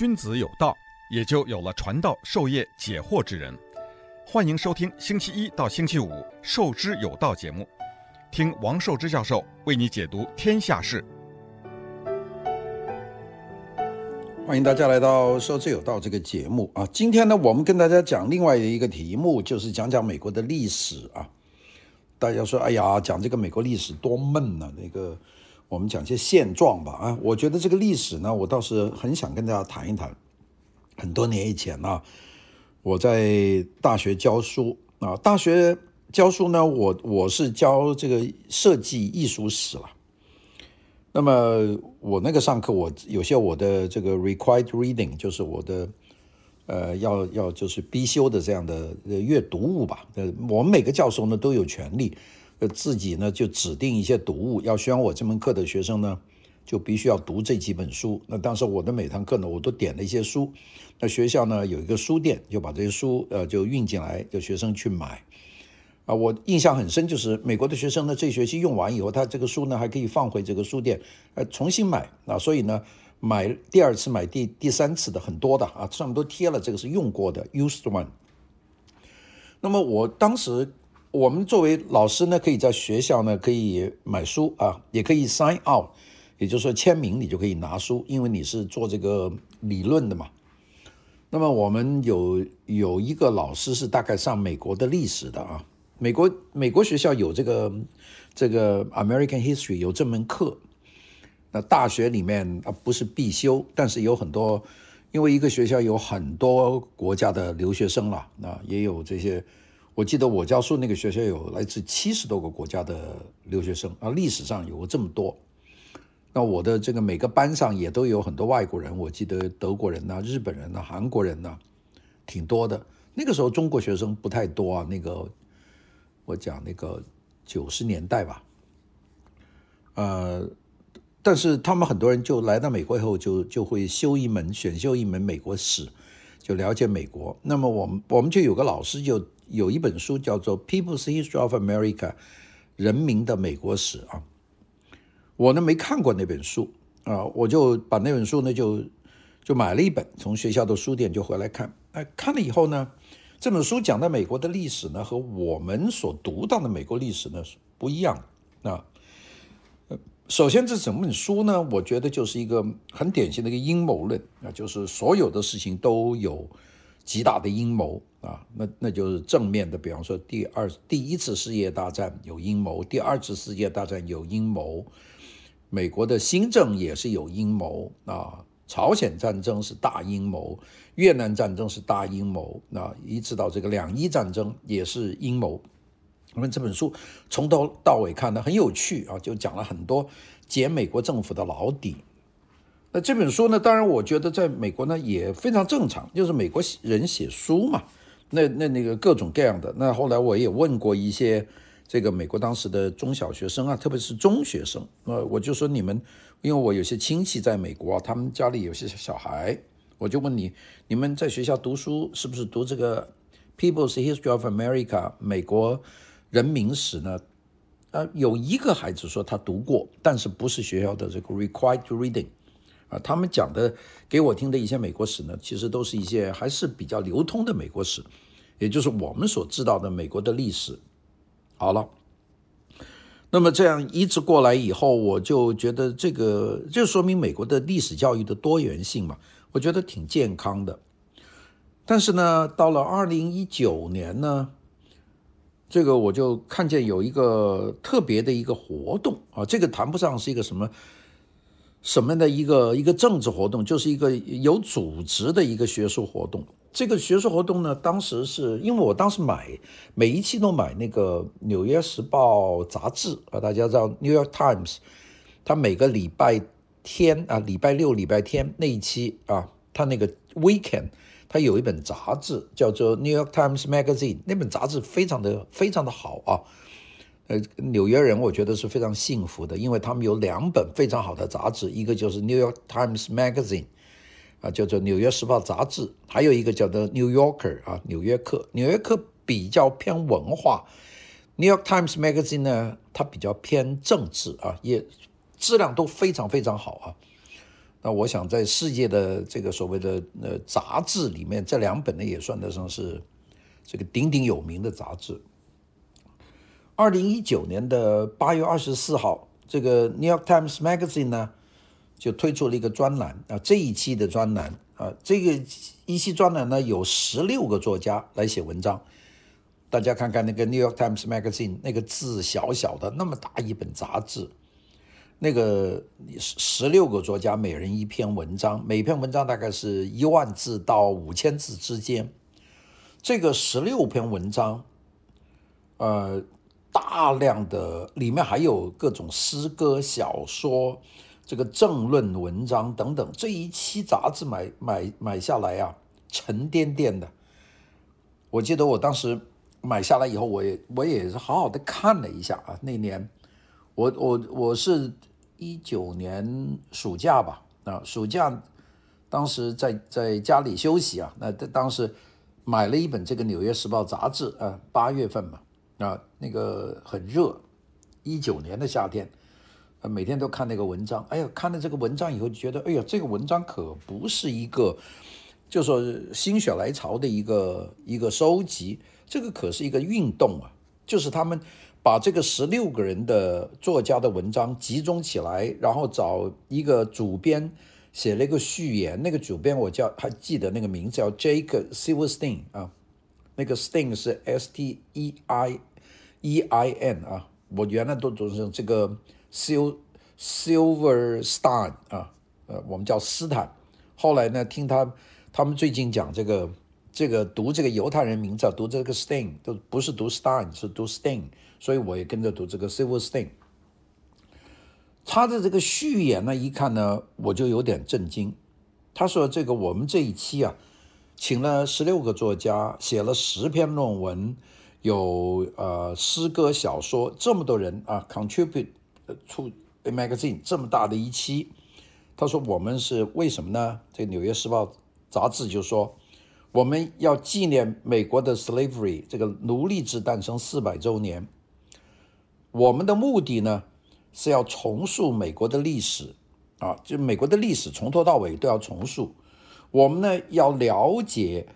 君子有道，也就有了传道授业解惑之人。欢迎收听星期一到星期五《授之有道》节目，听王寿之教授为你解读天下事。欢迎大家来到《授之有道》这个节目啊！今天呢，我们跟大家讲另外一个题目，就是讲讲美国的历史啊。大家说，哎呀，讲这个美国历史多闷呐、那个，我们讲些现状吧啊！我觉得这个历史呢，我倒是很想跟大家谈一谈。很多年以前呢、啊。我在大学教书啊，大学教书呢，我我是教这个设计艺术史了。那么我那个上课，我有些我的这个 required reading，就是我的呃要要就是必修的这样的阅读物吧。呃，我们每个教授呢都有权利，呃自己呢就指定一些读物，要选我这门课的学生呢。就必须要读这几本书。那当时我的每堂课呢，我都点了一些书。那学校呢有一个书店，就把这些书呃就运进来，就学生去买。啊，我印象很深，就是美国的学生呢，这学期用完以后，他这个书呢还可以放回这个书店，呃，重新买。啊，所以呢，买第二次、买第第三次的很多的啊，上面都贴了这个是用过的 used one。那么我当时，我们作为老师呢，可以在学校呢可以买书啊，也可以 sign out。也就是说，签名你就可以拿书，因为你是做这个理论的嘛。那么我们有有一个老师是大概上美国的历史的啊，美国美国学校有这个这个 American History 有这门课。那大学里面啊不是必修，但是有很多，因为一个学校有很多国家的留学生了，那也有这些。我记得我教书那个学校有来自七十多个国家的留学生啊，历史上有过这么多。那我的这个每个班上也都有很多外国人，我记得德国人呐、日本人呐、韩国人呐，挺多的。那个时候中国学生不太多啊，那个我讲那个九十年代吧，呃，但是他们很多人就来到美国以后就就会修一门选修一门美国史，就了解美国。那么我们我们就有个老师就有一本书叫做《People's History of America》，人民的美国史啊。我呢没看过那本书啊，我就把那本书呢就就买了一本，从学校的书店就回来看。哎，看了以后呢，这本书讲的美国的历史呢和我们所读到的美国历史呢是不一样啊。首先这整本书呢，我觉得就是一个很典型的一个阴谋论啊，就是所有的事情都有极大的阴谋啊。那那就是正面的，比方说第二第一次世界大战有阴谋，第二次世界大战有阴谋。美国的新政也是有阴谋啊，朝鲜战争是大阴谋，越南战争是大阴谋啊，一直到这个两伊战争也是阴谋。我们这本书从头到尾看的很有趣啊，就讲了很多解美国政府的老底。那这本书呢，当然我觉得在美国呢也非常正常，就是美国人写书嘛，那那那个各种各样的。那后来我也问过一些。这个美国当时的中小学生啊，特别是中学生，呃，我就说你们，因为我有些亲戚在美国，他们家里有些小孩，我就问你，你们在学校读书是不是读这个《People's History of America》美国人民史呢？呃，有一个孩子说他读过，但是不是学校的这个 required reading 啊，他们讲的给我听的一些美国史呢，其实都是一些还是比较流通的美国史，也就是我们所知道的美国的历史。好了，那么这样一直过来以后，我就觉得这个就说明美国的历史教育的多元性嘛，我觉得挺健康的。但是呢，到了二零一九年呢，这个我就看见有一个特别的一个活动啊，这个谈不上是一个什么什么的一个一个政治活动，就是一个有组织的一个学术活动。这个学术活动呢，当时是因为我当时买每一期都买那个《纽约时报》杂志啊，大家知道《New York Times》，它每个礼拜天啊，礼拜六、礼拜天那一期啊，它那个 Weekend，它有一本杂志叫做《New York Times Magazine》，那本杂志非常的非常的好啊。呃，纽约人我觉得是非常幸福的，因为他们有两本非常好的杂志，一个就是《New York Times Magazine》。啊，叫做《纽约时报》杂志，还有一个叫做《New Yorker》啊，《纽约客》。《纽约客》比较偏文化，《New York Times Magazine》呢，它比较偏政治啊，也质量都非常非常好啊。那我想在世界的这个所谓的呃杂志里面，这两本呢也算得上是这个鼎鼎有名的杂志。二零一九年的八月二十四号，这个《New York Times Magazine》呢就推出了一个专栏啊，这一期的专栏啊，这个一期专栏呢有十六个作家来写文章。大家看看那个《New York Times Magazine》，那个字小小的，那么大一本杂志。那个十十六个作家，每人一篇文章，每篇文章大概是一万字到五千字之间。这个十六篇文章，呃，大量的里面还有各种诗歌、小说、这个政论文章等等。这一期杂志买买买下来啊，沉甸甸的。我记得我当时买下来以后，我也我也是好好的看了一下啊。那年我我我是。一九年暑假吧，啊，暑假当时在在家里休息啊，那当时买了一本这个《纽约时报》杂志啊，八月份嘛，啊，那个很热，一九年的夏天，啊，每天都看那个文章，哎呀，看了这个文章以后就觉得，哎呀，这个文章可不是一个，就说心血来潮的一个一个收集，这个可是一个运动啊，就是他们。把这个十六个人的作家的文章集中起来，然后找一个主编写了一个序言。那个主编我叫还记得那个名字叫 Jake Silverstein 啊，那个 Stein 是 S T E I E I N 啊。我原来都读成这个 Sil Silverstein 啊，呃，我们叫斯坦。后来呢，听他他们最近讲这个这个读这个犹太人名字，读这个 Stein 都不是读 Stein，是读 Stein。所以我也跟着读这个 Silverstein，他的这个序言呢，一看呢，我就有点震惊。他说：“这个我们这一期啊，请了十六个作家，写了十篇论文，有呃诗歌、小说，这么多人啊，contribute to a magazine 这么大的一期。”他说：“我们是为什么呢？”这个《纽约时报》杂志就说：“我们要纪念美国的 slavery 这个奴隶制诞生四百周年。”我们的目的呢，是要重塑美国的历史，啊，就美国的历史从头到尾都要重塑。我们呢要了解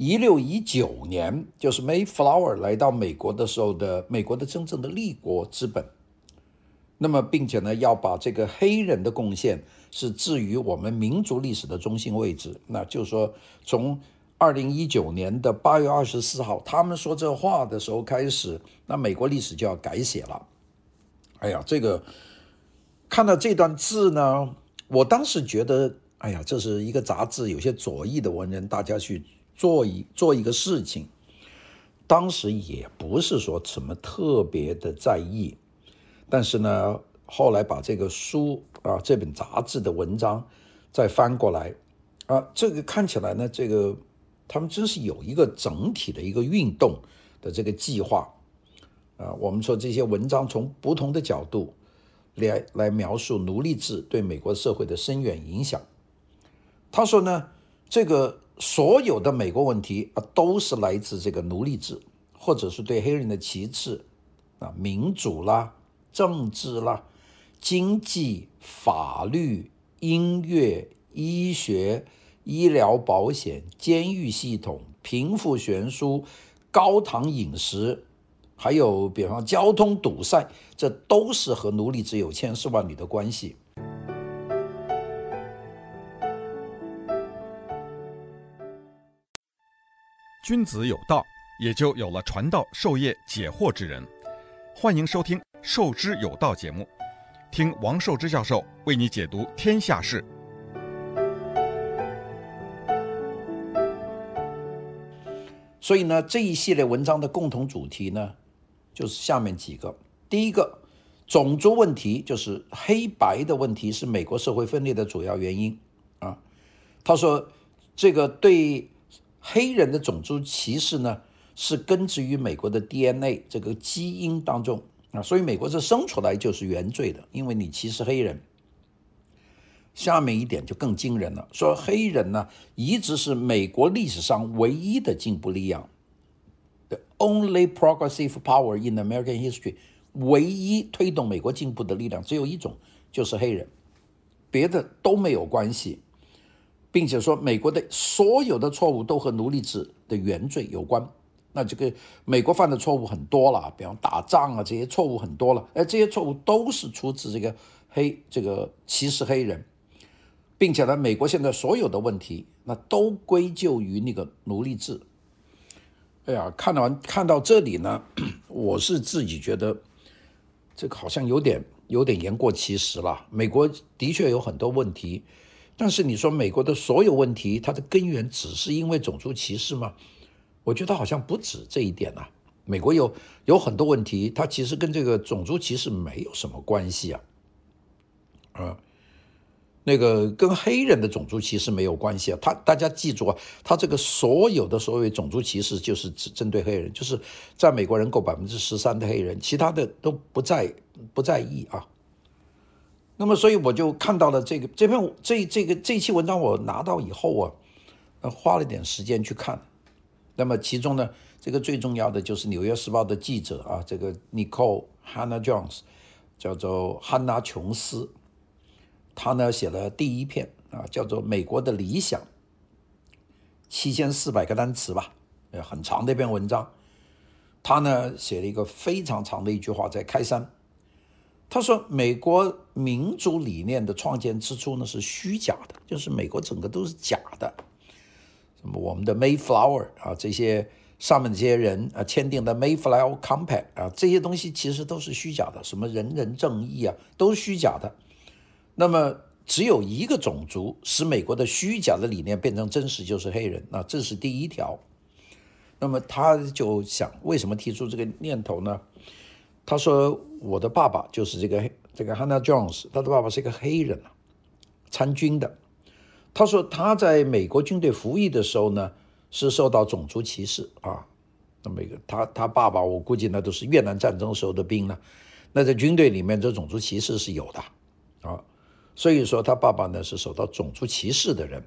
一六一九年，就是 Mayflower 来到美国的时候的美国的真正的立国之本。那么，并且呢，要把这个黑人的贡献是置于我们民族历史的中心位置。那就是说，从二零一九年的八月二十四号，他们说这话的时候开始，那美国历史就要改写了。哎呀，这个看到这段字呢，我当时觉得，哎呀，这是一个杂志，有些左翼的文人，大家去做一做一个事情。当时也不是说什么特别的在意，但是呢，后来把这个书啊，这本杂志的文章再翻过来啊，这个看起来呢，这个。他们真是有一个整体的一个运动的这个计划，啊，我们说这些文章从不同的角度来来描述奴隶制对美国社会的深远影响。他说呢，这个所有的美国问题啊，都是来自这个奴隶制，或者是对黑人的歧视啊，民主啦、政治啦、经济、法律、音乐、医学。医疗保险、监狱系统、贫富悬殊、高糖饮食，还有比方交通堵塞，这都是和奴隶制有千丝万缕的关系。君子有道，也就有了传道授业解惑之人。欢迎收听《授之有道》节目，听王寿之教授为你解读天下事。所以呢，这一系列文章的共同主题呢，就是下面几个。第一个，种族问题，就是黑白的问题，是美国社会分裂的主要原因啊。他说，这个对黑人的种族歧视呢，是根植于美国的 DNA 这个基因当中啊。所以美国是生出来就是原罪的，因为你歧视黑人。下面一点就更惊人了，说黑人呢一直是美国历史上唯一的进步力量，the only progressive power in American history，唯一推动美国进步的力量只有一种，就是黑人。别的都没有关系，并且说美国的所有的错误都和奴隶制的原罪有关。那这个美国犯的错误很多了，比方打仗啊这些错误很多了，哎，这些错误都是出自这个黑这个歧视黑人，并且呢，美国现在所有的问题那都归咎于那个奴隶制。哎呀，看完看到这里呢，我是自己觉得这个好像有点有点言过其实了。美国的确有很多问题，但是你说美国的所有问题，它的根源只是因为种族歧视吗？我觉得好像不止这一点呐、啊，美国有有很多问题，它其实跟这个种族歧视没有什么关系啊，啊，那个跟黑人的种族歧视没有关系啊。他大家记住啊，他这个所有的所谓种族歧视就是只针对黑人，就是在美国人口百分之十三的黑人，其他的都不在不在意啊。那么，所以我就看到了这个这篇这这个这一期文章，我拿到以后啊，花了点时间去看。那么其中呢，这个最重要的就是《纽约时报》的记者啊，这个 Nicole Hannah Jones，叫做汉娜·琼斯，他呢写了第一篇啊，叫做《美国的理想》，七千四百个单词吧，很长的一篇文章。他呢写了一个非常长的一句话在开山，他说：“美国民主理念的创建之初呢是虚假的，就是美国整个都是假的。”什么我们的 Mayflower 啊，这些上面这些人啊签订的 Mayflower Compact 啊，这些东西其实都是虚假的。什么人人正义啊，都是虚假的。那么只有一个种族使美国的虚假的理念变成真实，就是黑人。那这是第一条。那么他就想，为什么提出这个念头呢？他说，我的爸爸就是这个这个 Hannah Jones，他的爸爸是一个黑人啊，参军的。他说他在美国军队服役的时候呢，是受到种族歧视啊。那么一个他他爸爸，我估计那都是越南战争时候的兵呢。那在军队里面，这种族歧视是有的啊。所以说他爸爸呢是受到种族歧视的人。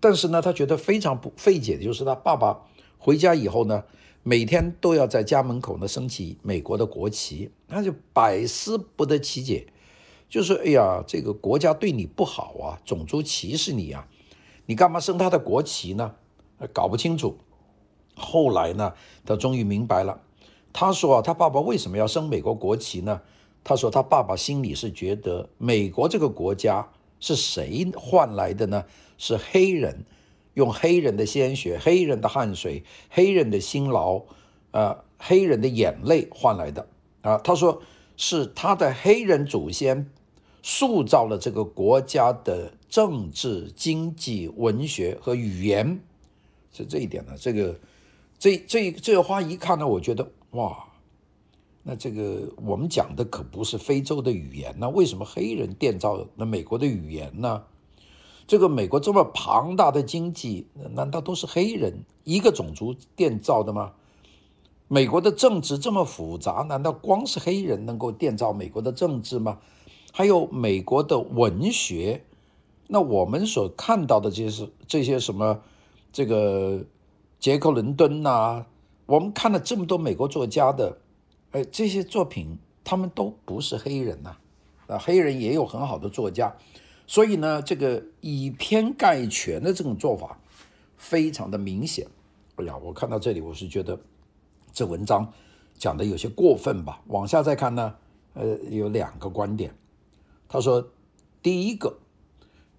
但是呢，他觉得非常不费解的就是他爸爸回家以后呢，每天都要在家门口呢升起美国的国旗，他就百思不得其解。就是哎呀，这个国家对你不好啊，种族歧视你啊，你干嘛升他的国旗呢？搞不清楚。后来呢，他终于明白了。他说啊，他爸爸为什么要升美国国旗呢？他说他爸爸心里是觉得美国这个国家是谁换来的呢？是黑人用黑人的鲜血、黑人的汗水、黑人的辛劳，呃，黑人的眼泪换来的啊。他说是他的黑人祖先。塑造了这个国家的政治、经济、文学和语言，是这一点呢。这个，这这这话一看呢，我觉得哇，那这个我们讲的可不是非洲的语言，那为什么黑人奠造了美国的语言呢？这个美国这么庞大的经济，难道都是黑人一个种族建造的吗？美国的政治这么复杂，难道光是黑人能够建造美国的政治吗？还有美国的文学，那我们所看到的这些这些什么，这个杰克伦敦呐，我们看了这么多美国作家的，哎，这些作品他们都不是黑人呐，啊，黑人也有很好的作家，所以呢，这个以偏概全的这种做法非常的明显。哎呀，我看到这里，我是觉得这文章讲的有些过分吧。往下再看呢，呃，有两个观点。他说：“第一个，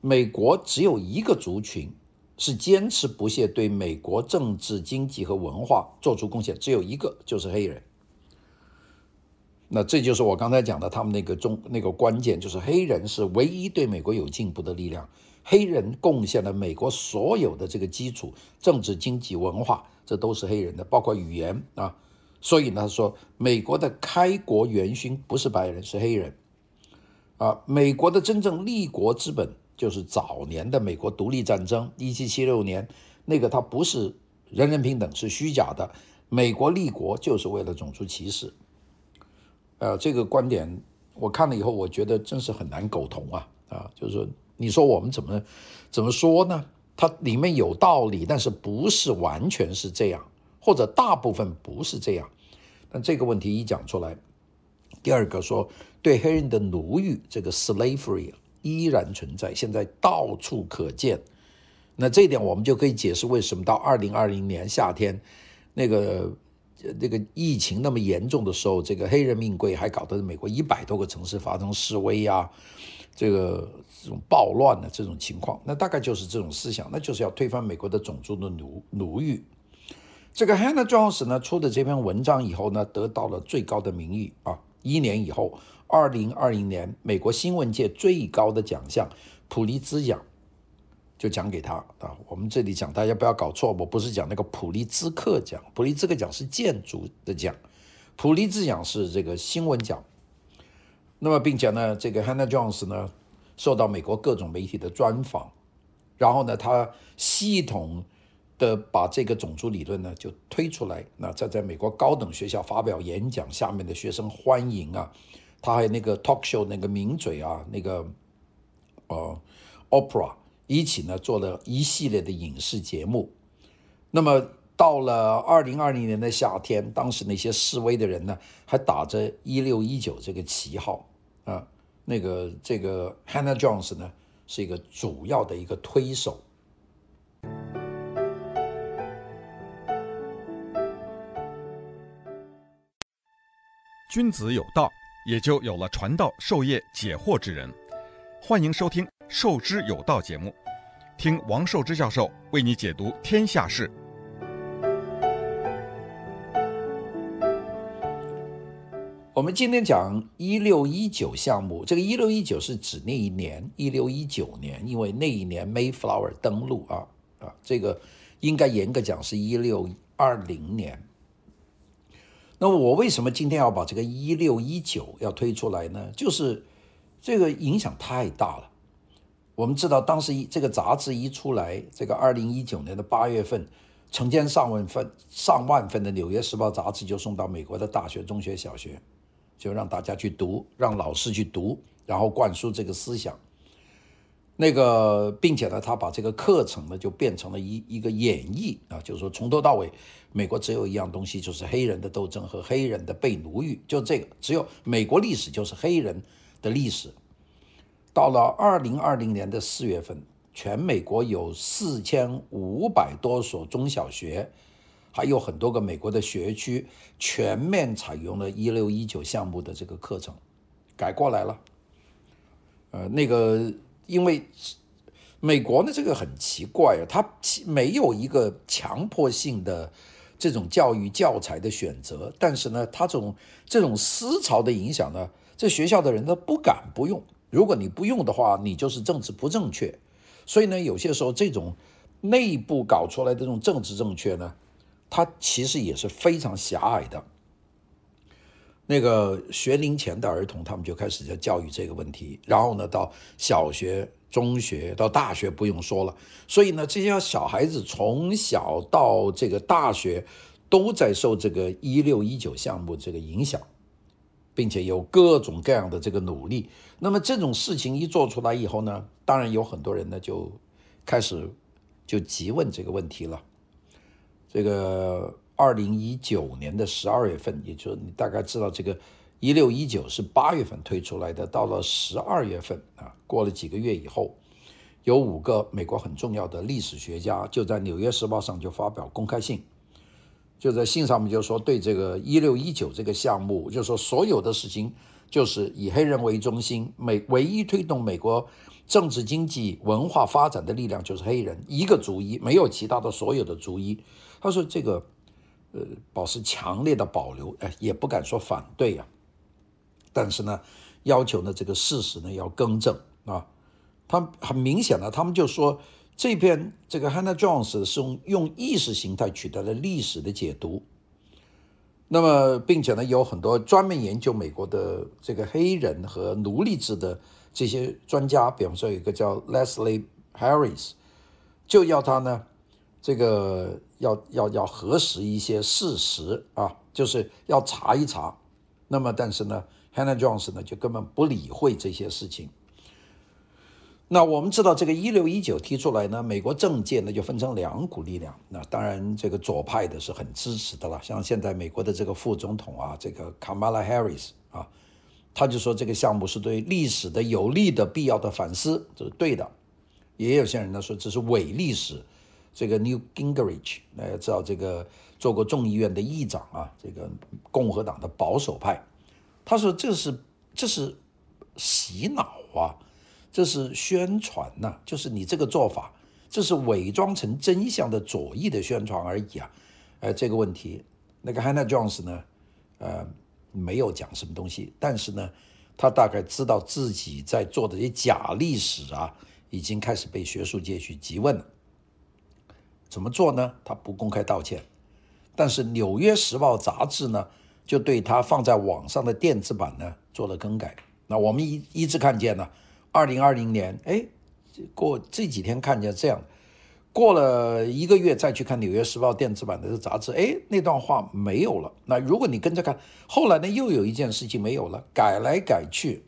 美国只有一个族群是坚持不懈对美国政治、经济和文化做出贡献，只有一个，就是黑人。那这就是我刚才讲的，他们那个中那个关键，就是黑人是唯一对美国有进步的力量。黑人贡献了美国所有的这个基础，政治、经济、文化，这都是黑人的，包括语言啊。所以呢，他说美国的开国元勋不是白人，是黑人。”啊，美国的真正立国之本就是早年的美国独立战争，一七七六年那个，它不是人人平等，是虚假的。美国立国就是为了种族歧视。呃，这个观点我看了以后，我觉得真是很难苟同啊啊！就是说，你说我们怎么怎么说呢？它里面有道理，但是不是完全是这样，或者大部分不是这样。但这个问题一讲出来，第二个说。对黑人的奴役，这个 slavery 依然存在，现在到处可见。那这一点我们就可以解释为什么到二零二零年夏天，那个那个疫情那么严重的时候，这个黑人命贵还搞得美国一百多个城市发生示威呀、这个这种暴乱的这种情况，那大概就是这种思想，那就是要推翻美国的种族的奴奴役。这个 Hannah Jones 呢出的这篇文章以后呢，得到了最高的名誉啊，一年以后，二零二零年美国新闻界最高的奖项普利兹奖。就讲给他啊，我们这里讲，大家不要搞错，我不是讲那个普利兹克奖，普利兹克奖是建筑的奖，普利兹奖是这个新闻奖。那么，并且呢，这个 Hannah Jones 呢，受到美国各种媒体的专访，然后呢，他系统的把这个种族理论呢就推出来，那在在美国高等学校发表演讲，下面的学生欢迎啊，他还有那个 talk show 那个名嘴啊，那个呃 Opera。一起呢做了一系列的影视节目，那么到了二零二零年的夏天，当时那些示威的人呢，还打着一六一九这个旗号啊，那个这个 Hannah Jones 呢是一个主要的一个推手。君子有道，也就有了传道授业解惑之人。欢迎收听。授之有道节目，听王寿之教授为你解读天下事。我们今天讲一六一九项目，这个一六一九是指那一年一六一九年，因为那一年 Mayflower 登陆啊啊，这个应该严格讲是一六二零年。那我为什么今天要把这个一六一九要推出来呢？就是这个影响太大了。我们知道，当时一这个杂志一出来，这个二零一九年的八月份，成千上万份、上万份的《纽约时报》杂志就送到美国的大学、中学、小学，就让大家去读，让老师去读，然后灌输这个思想。那个，并且呢，他把这个课程呢，就变成了一一个演绎啊，就是说从头到尾，美国只有一样东西，就是黑人的斗争和黑人的被奴役，就这个，只有美国历史就是黑人的历史。到了二零二零年的四月份，全美国有四千五百多所中小学，还有很多个美国的学区，全面采用了一六一九项目的这个课程，改过来了。呃，那个因为美国呢，这个很奇怪啊，它没有一个强迫性的这种教育教材的选择，但是呢，它这种这种思潮的影响呢，这学校的人他不敢不用。如果你不用的话，你就是政治不正确。所以呢，有些时候这种内部搞出来的这种政治正确呢，它其实也是非常狭隘的。那个学龄前的儿童，他们就开始在教育这个问题，然后呢，到小学、中学到大学不用说了。所以呢，这些小孩子从小到这个大学，都在受这个一六一九项目这个影响。并且有各种各样的这个努力，那么这种事情一做出来以后呢，当然有很多人呢就开始就急问这个问题了。这个二零一九年的十二月份，也就是你大概知道这个一六一九是八月份推出来的，到了十二月份啊，过了几个月以后，有五个美国很重要的历史学家就在《纽约时报》上就发表公开信。就在信上面就说，对这个一六一九这个项目，就说所有的事情就是以黑人为中心，美唯一推动美国政治、经济、文化发展的力量就是黑人，一个族裔，没有其他的所有的族裔。他说这个呃，保持强烈的保留，哎，也不敢说反对啊，但是呢，要求呢这个事实呢要更正啊。他很明显的，他们就说。这篇这个 Hannah Jones 是用用意识形态取得了历史的解读，那么并且呢，有很多专门研究美国的这个黑人和奴隶制的这些专家，比方说有一个叫 Leslie Harris，就要他呢，这个要要要核实一些事实啊，就是要查一查。那么但是呢，Hannah Jones 呢就根本不理会这些事情。那我们知道，这个一六一九提出来呢，美国政界呢就分成两股力量。那当然，这个左派的是很支持的了，像现在美国的这个副总统啊，这个 Kamala Harris 啊，他就说这个项目是对历史的有利的必要的反思，这是对的。也有些人呢说这是伪历史。这个 New Gingrich，大家知道这个做过众议院的议长啊，这个共和党的保守派，他说这是这是洗脑啊，这是宣传呐、就是你这个做法，这是伪装成真相的左翼的宣传而已啊。呃，这个问题，那个 Hannah Jones 呢，呃，没有讲什么东西，但是呢，他大概知道自己在做的这些假历史啊，已经开始被学术界去质问了。怎么做呢？他不公开道歉，但是《纽约时报》杂志呢，就对他放在网上的电子版呢做了更改。那我们一一直看见呢，二零二零年，哎，过这几天看见这样，过了一个月再去看《纽约时报》电子版的杂志，哎，那段话没有了。那如果你跟着看，后来呢又有一件事情没有了，改来改去，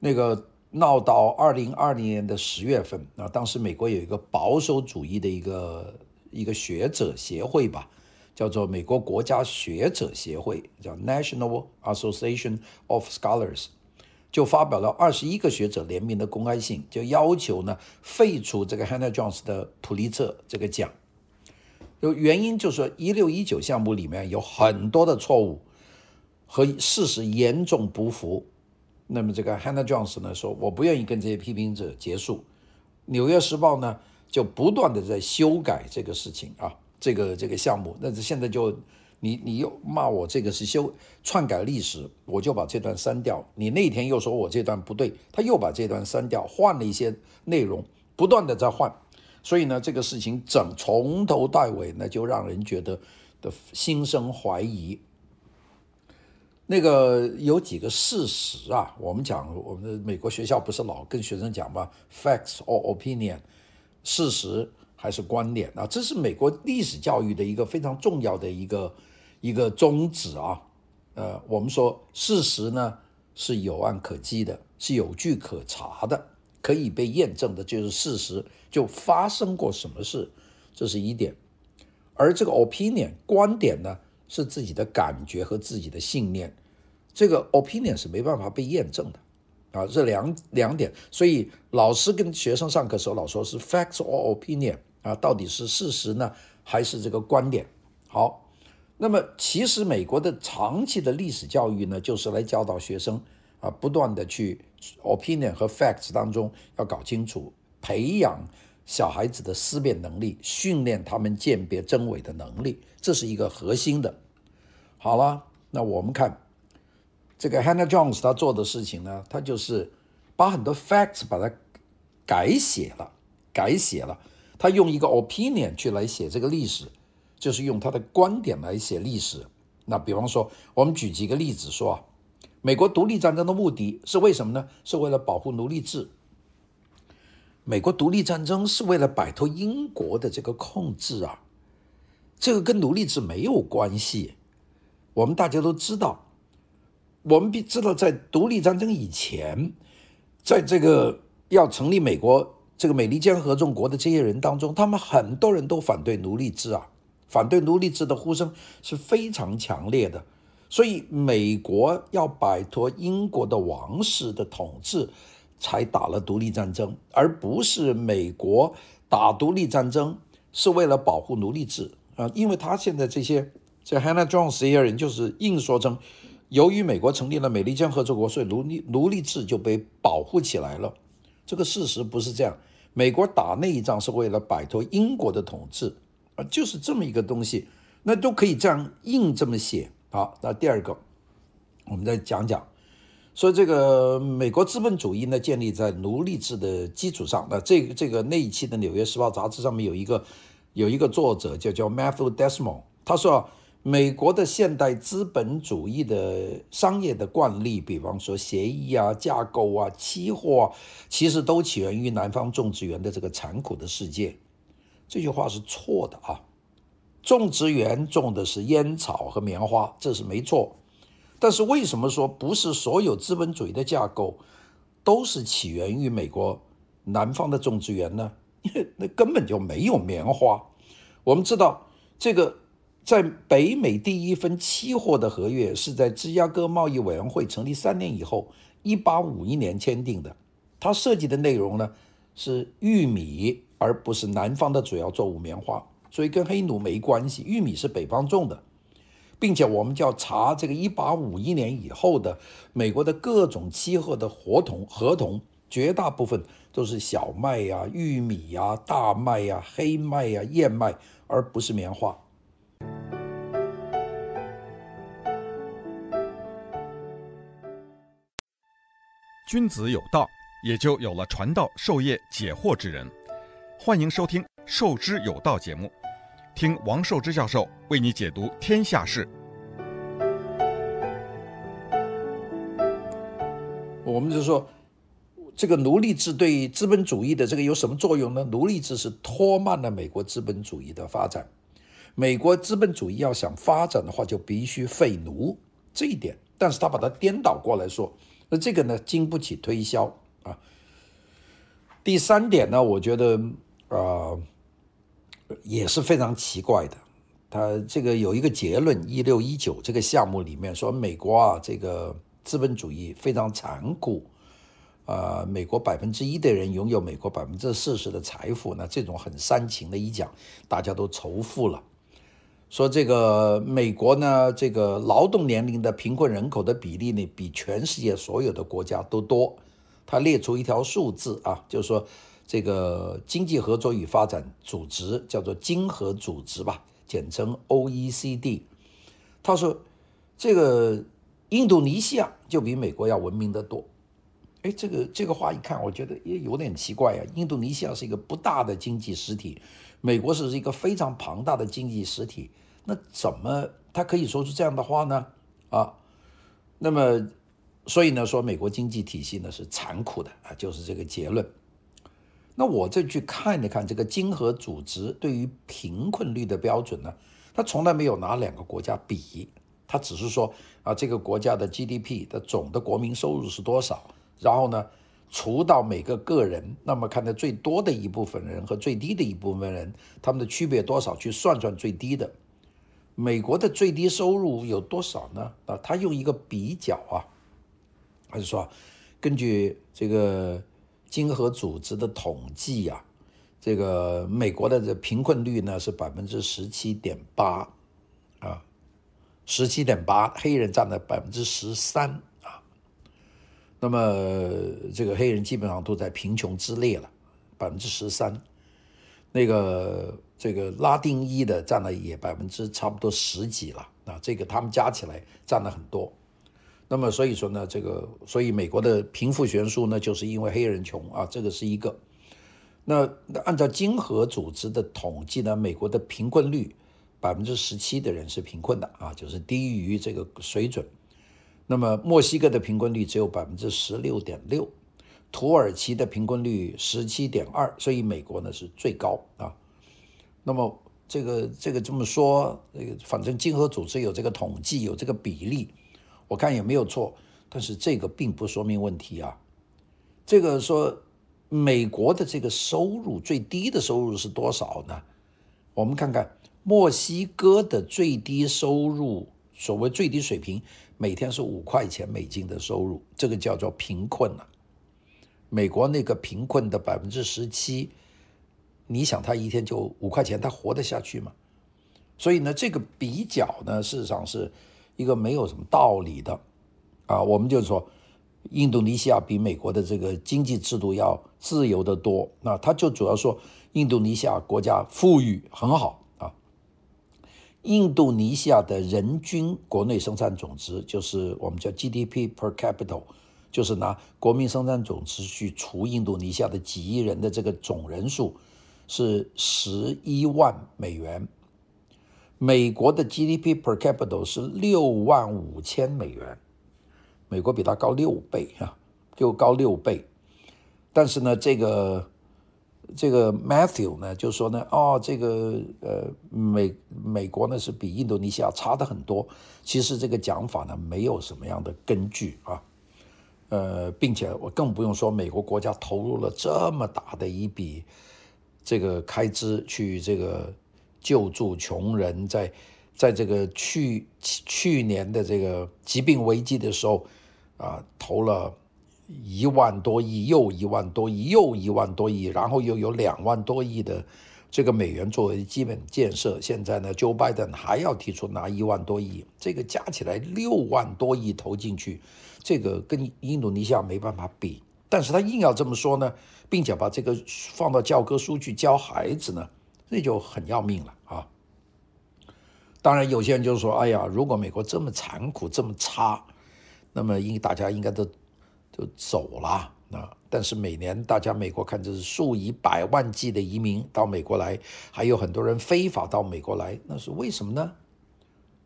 那个。闹到二零二零年的十月份啊，当时美国有一个保守主义的一个一个学者协会吧，叫做美国国家学者协会，叫 National Association of Scholars，就发表了二十一个学者联名的公开信，就要求呢废除这个 Hannah Jones 的普利策这个奖。有原因就是说一六一九项目里面有很多的错误和事实严重不符。那么这个 Hannah Jones 呢说，我不愿意跟这些批评者结束。纽约时报呢就不断的在修改这个事情啊，这个这个项目。那这现在就你你又骂我这个是修篡改历史，我就把这段删掉。你那天又说我这段不对，他又把这段删掉，换了一些内容，不断的在换。所以呢，这个事情整从头到尾呢，就让人觉得的心生怀疑。那个有几个事实啊，我们讲，我们的美国学校不是老跟学生讲吗？Facts or opinion，事实还是观点啊？这是美国历史教育的一个非常重要的一个一个宗旨啊。呃，我们说事实呢是有案可稽的，是有据可查的，可以被验证的，就是事实就发生过什么事，这是一点。而这个 opinion 观点呢？是自己的感觉和自己的信念，这个 opinion 是没办法被验证的，啊，这两两点，所以老师跟学生上课时候老说是 facts or opinion 啊，到底是事实呢，还是这个观点？好，那么其实美国的长期的历史教育呢，就是来教导学生啊，不断的去 opinion 和 facts 当中要搞清楚，培养。小孩子的思辨能力，训练他们鉴别真伪的能力，这是一个核心的。好了，那我们看这个 Hannah Jones 他做的事情呢，他就是把很多 facts 把它改写了，改写了。他用一个 opinion 去来写这个历史，就是用他的观点来写历史。那比方说，我们举几个例子说，美国独立战争的目的是为什么呢？是为了保护奴隶制。美国独立战争是为了摆脱英国的这个控制啊，这个跟奴隶制没有关系。我们大家都知道，我们必知道在独立战争以前，在这个要成立美国这个美利坚合众国的这些人当中，他们很多人都反对奴隶制啊，反对奴隶制的呼声是非常强烈的。所以美国要摆脱英国的王室的统治。才打了独立战争，而不是美国打独立战争是为了保护奴隶制啊！因为他现在这些这 Hannah Jones 这些人就是硬说成，由于美国成立了美利坚合众国，所以奴隶奴隶制就被保护起来了。这个事实不是这样，美国打那一仗是为了摆脱英国的统治啊，就是这么一个东西，那都可以这样硬这么写。好，那第二个，我们再讲讲。说这个美国资本主义呢，建立在奴隶制的基础上。那这个这个那一期的《纽约时报》杂志上面有一个有一个作者叫叫 Matthew Desmond，他说美国的现代资本主义的商业的惯例，比方说协议啊、架构啊、期货啊，其实都起源于南方种植园的这个残酷的世界。这句话是错的啊！种植园种的是烟草和棉花，这是没错。但是为什么说不是所有资本主义的架构都是起源于美国南方的种植园呢？那根本就没有棉花。我们知道这个在北美第一份期货的合约是在芝加哥贸易委员会成立三年以后，一八五一年签订的。它涉及的内容呢是玉米，而不是南方的主要作物棉花，所以跟黑奴没关系。玉米是北方种的，并且我们就要查这个一八五一年以后的美国的各种期货的合同，合同绝大部分都是小麦呀、玉米呀、大麦呀、黑麦呀、燕麦，而不是棉花。君子有道。也就有了传道授业解惑之人。欢迎收听《授之有道》节目，听王寿之教授为你解读天下事。我们就说，这个奴隶制对资本主义的这个有什么作用呢？奴隶制是拖慢了美国资本主义的发展。美国资本主义要想发展的话，就必须废奴这一点。但是他把它颠倒过来说，那这个呢，经不起推销。啊，第三点呢，我觉得啊、也是非常奇怪的。他这个有一个结论，一六一九这个项目里面说，美国啊这个资本主义非常残酷，啊、美国百分之一的人拥有美国百分之四十的财富，那这种很煽情的一讲，大家都仇富了。说这个美国呢，这个劳动年龄的贫困人口的比例呢，比全世界所有的国家都多。他列出一条数字啊，就是说，这个经济合作与发展组织叫做经合组织吧，简称 OECD。他说，这个印度尼西亚就比美国要文明得多。哎，这个这个话一看，我觉得也有点奇怪啊。印度尼西亚是一个不大的经济实体，美国是一个非常庞大的经济实体，那怎么他可以说出这样的话呢？啊，那么。所以呢，说美国经济体系呢是残酷的啊，就是这个结论。那我再去看一看这个经合组织对于贫困率的标准呢，他从来没有拿两个国家比，他只是说啊，这个国家的 GDP 的总的国民收入是多少，然后呢，除到每个个人，那么看的最多的一部分人和最低的一部分人，他们的区别多少，去算算最低的。美国的最低收入有多少呢？啊，他用一个比较啊。还是说，根据这个经合组织的统计呀，这个美国的这贫困率呢是百分之十七点八，啊，十七点八，黑人占了百分之十三。那么这个黑人基本上都在贫穷之列了，百分之十三。那个这个拉丁裔的占了也百分之差不多十几了啊，这个他们加起来占了很多。那么所以说呢，这个所以美国的贫富悬殊呢，就是因为黑人穷啊，这个是一个。那那按照经合组织的统计呢，美国的贫困率百分之十七的人是贫困的啊，就是低于这个水准。那么墨西哥的贫困率只有百分之十六点六，土耳其的贫困率十七点二，所以美国呢是最高啊。那么这个这个这么说，这个反正经合组织有这个统计，有这个比例。我看也没有错，但是这个并不说明问题啊。这个说美国的这个收入最低的收入是多少呢？我们看看墨西哥的最低收入，所谓最低水平，每天是五块钱美金的收入，这个叫做贫困了。美国那个贫困的百分之十七，你想他一天就五块钱，他活得下去吗？所以呢，这个比较呢，事实上是。一个没有什么道理的，啊，我们就是说，印度尼西亚比美国的这个经济制度要自由得多。那他就主要说，印度尼西亚国家富裕很好。印度尼西亚的人均国内生产总值，就是我们叫 GDP per capita，就是拿国民生产总值去除印度尼西亚的几亿人的这个总人数，是十一万美元。美国的 GDP per capita 是六万五千美元，美国比它高六倍啊，就高六倍。但是呢，这个这个 Matthew 呢就说呢，哦，这个呃美美国呢是比印度尼西亚差的很多。其实这个讲法呢没有什么样的根据啊，呃，并且我更不用说美国国家投入了这么大的一笔这个开支去这个。救助穷人，在在这个去去年的这个疾病危机的时候，啊，投了一万多亿，又一万多亿，又一万多亿，然后又有两万多亿的这个美元作为基本建设。现在呢，Joe Biden 还要提出拿一万多亿，这个加起来六万多亿投进去，这个跟印度尼西亚没办法比。但是他硬要这么说呢，并且把这个放到教科书去教孩子呢，这就很要命了啊！当然，有些人就说：“哎呀，如果美国这么残酷、这么差，那么应大家应该都就走了。”那但是每年大家美国看这是数以百万计的移民到美国来，还有很多人非法到美国来，那是为什么呢？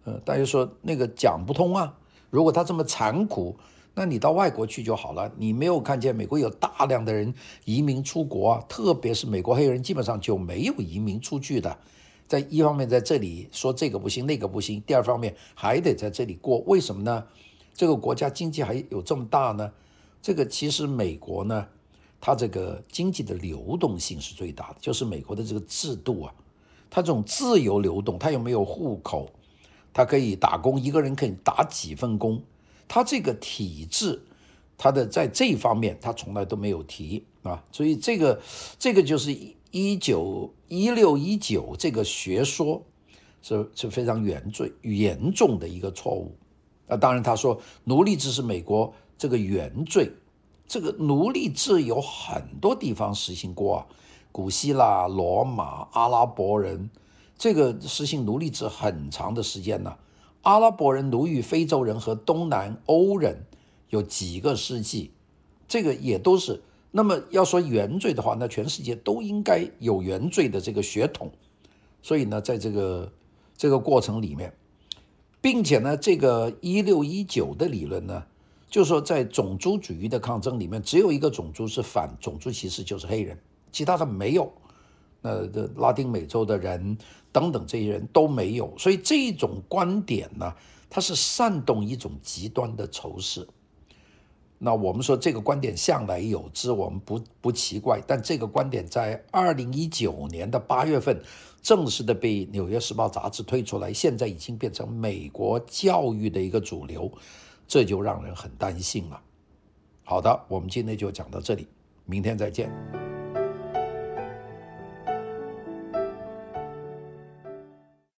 呃，大家说那个讲不通啊！如果他这么残酷。那你到外国去就好了。你没有看见美国有大量的人移民出国啊，特别是美国黑人，基本上就没有移民出去的。在一方面在这里说这个不行，那个不行；第二方面还得在这里过。为什么呢？这个国家经济还有这么大呢？这个其实美国呢，它这个经济的流动性是最大的，就是美国的这个制度啊，它这种自由流动，它又没有户口，它可以打工，一个人可以打几份工。它这个体制，它的在这方面它从来都没有提啊，所以这个这个就是一九一六一九这个学说是是非常严重严重的一个错误啊。当然他说奴隶制是美国这个原罪，这个奴隶制有很多地方实行过啊，古希腊、罗马、阿拉伯人，这个实行奴隶制很长的时间呢。阿拉伯人奴役非洲人和东南欧人有几个世纪，这个也都是。那么要说原罪的话，那全世界都应该有原罪的这个血统。所以呢，在这个这个过程里面，并且呢，这个一六一九的理论呢，就是说在种族主义的抗争里面，只有一个种族是反种族歧视，就是黑人，其他的没有。那拉丁美洲的人等等这些人都没有，所以这种观点呢，它是煽动一种极端的仇视。那我们说这个观点向来有之，我们不不奇怪。但这个观点在二零一九年的八月份正式的被《纽约时报》杂志推出来，现在已经变成美国教育的一个主流，这就让人很担心了。好的，我们今天就讲到这里，明天再见。